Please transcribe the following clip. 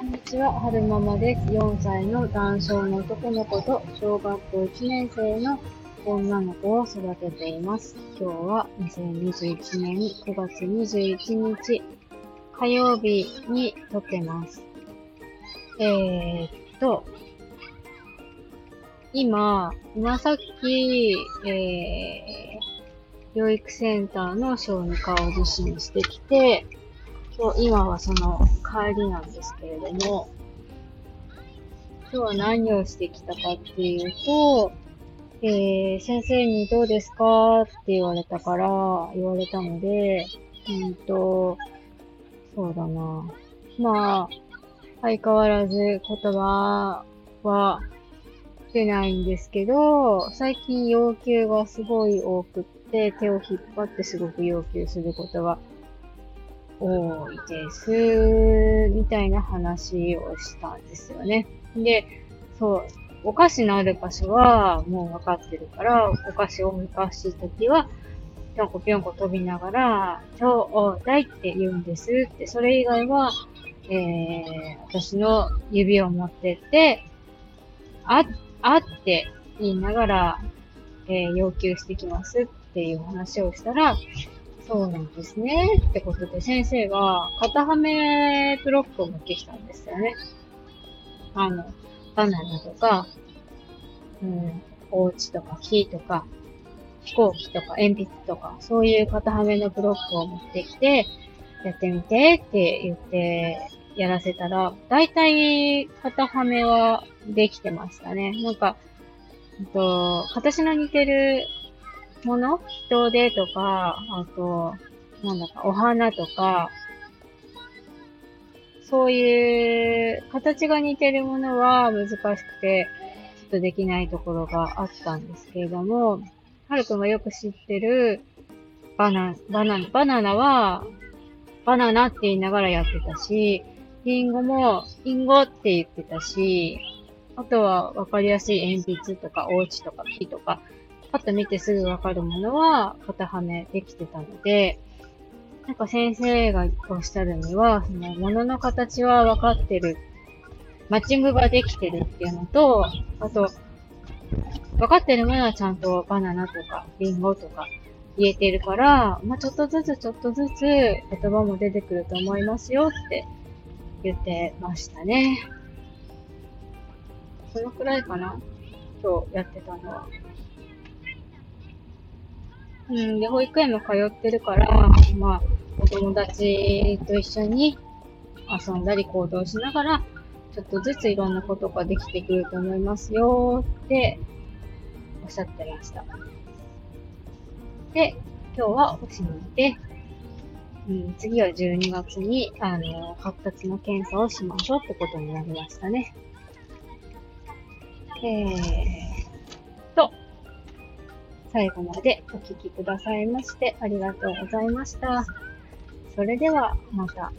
こんにちは、春ママです。4歳の男性の男の子と小学校1年生の女の子を育てています。今日は2021年9月21日火曜日に撮ってます。えー、っと、今、今さっき、えー、養育センターの小児科を受診してきて、今日、今はその帰りなんですけれども、今日は何をしてきたかっていうと、えー、先生にどうですかって言われたから、言われたので、うんと、そうだな。まあ、相変わらず言葉は出ないんですけど、最近要求がすごい多くって、手を引っ張ってすごく要求することが多いです、みたいな話をしたんですよね。で、そう、お菓子のある場所はもう分かってるから、お菓子を昔すときは、ぴょんこぴょんこ飛びながら、超大って言うんですって、それ以外は、えー、私の指を持ってって、あ、あって言いながら、えー、要求してきますっていう話をしたら、そうなんですね。ってことで先生が肩はめブロックを持ってきたんですよね。あの、バナナとか、うん、お家とか木とか、飛行機とか鉛筆とか、そういう肩はめのブロックを持ってきて、やってみてって言ってやらせたら、だいたい肩はめはできてましたね。なんか、えっと、形の似てるもの人手とか、あと、なんだか、お花とか、そういう形が似てるものは難しくて、ちょっとできないところがあったんですけれども、はるくんがよく知ってるバナ、バナナ、バナナは、バナナって言いながらやってたし、リンゴも、リンゴって言ってたし、あとは分かりやすい鉛筆とか、お家とか木とか、パッと見てすぐわかるものは型はめできてたので、なんか先生がおっしゃるには、その物の形はわかってる。マッチングができてるっていうのと、あと、わかってるものはちゃんとバナナとかリンゴとか言えてるから、まあ、ちょっとずつちょっとずつ言葉も出てくると思いますよって言ってましたね。そのくらいかな今日やってたのは。うん、で、保育園も通ってるから、まあ、お友達と一緒に遊んだり行動しながら、ちょっとずついろんなことができてくると思いますよっておっしゃってました。で、今日はおしまいで、うん、次は12月に、あの、発達の検査をしましょうってことになりましたね。えー最後までお聴きくださいましてありがとうございました。それではまた。